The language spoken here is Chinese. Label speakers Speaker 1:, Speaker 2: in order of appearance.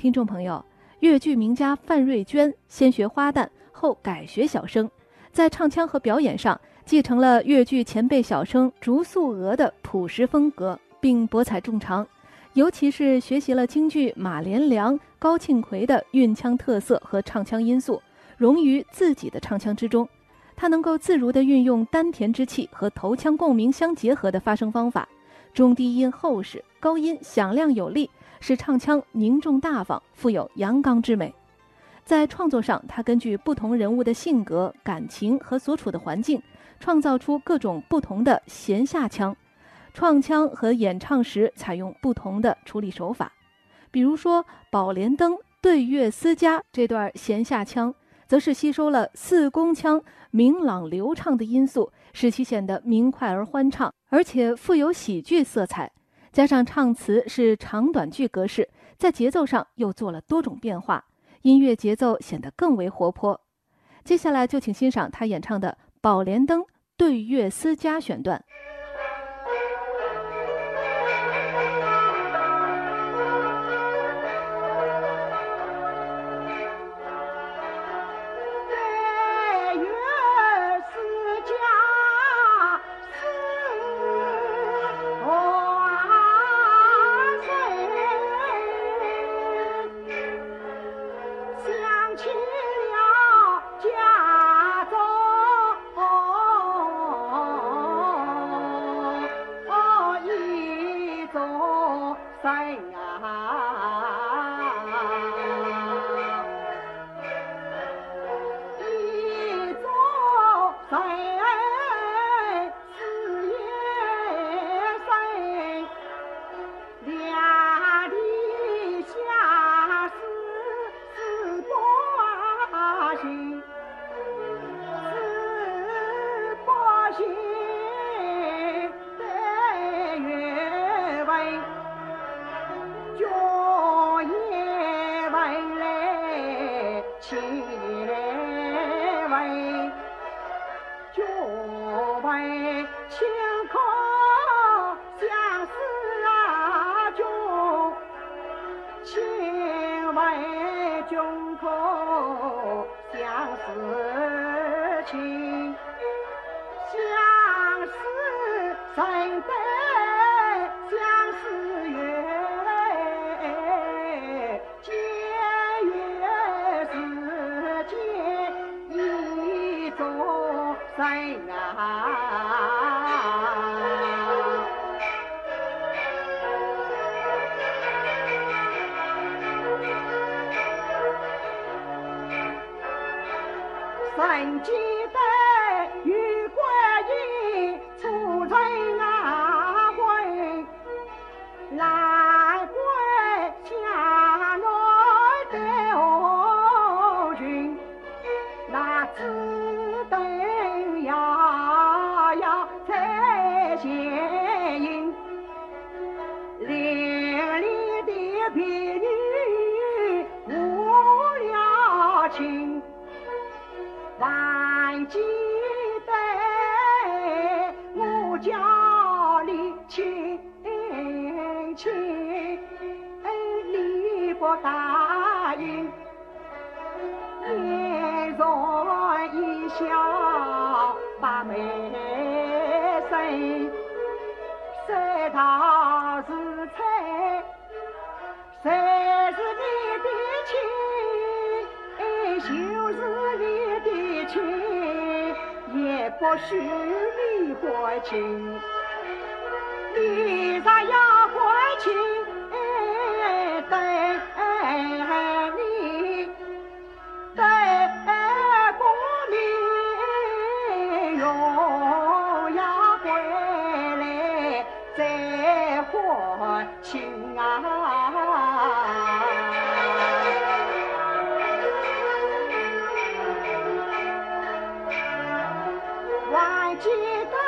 Speaker 1: 听众朋友，越剧名家范瑞娟先学花旦，后改学小生，在唱腔和表演上继承了越剧前辈小生竹素娥的朴实风格，并博采众长。尤其是学习了京剧马连良、高庆奎的韵腔特色和唱腔因素，融于自己的唱腔之中。他能够自如地运用丹田之气和头腔共鸣相结合的发声方法，中低音厚实，高音响亮有力，使唱腔凝重大方，富有阳刚之美。在创作上，他根据不同人物的性格、感情和所处的环境，创造出各种不同的弦下腔。创腔和演唱时采用不同的处理手法，比如说《宝莲灯》对月思家这段弦下腔，则是吸收了四宫腔明朗流畅的因素，使其显得明快而欢畅，而且富有喜剧色彩。加上唱词是长短句格式，在节奏上又做了多种变化，音乐节奏显得更为活泼。接下来就请欣赏他演唱的《宝莲灯对月思家》选段。
Speaker 2: 今为君为君可相思啊君千为君可相思情相思生根三季得还记得我家里亲亲你不答应，嫣然一笑情也不许离婚情，你咋要婚情？等你等过年又要回来再婚情啊！街道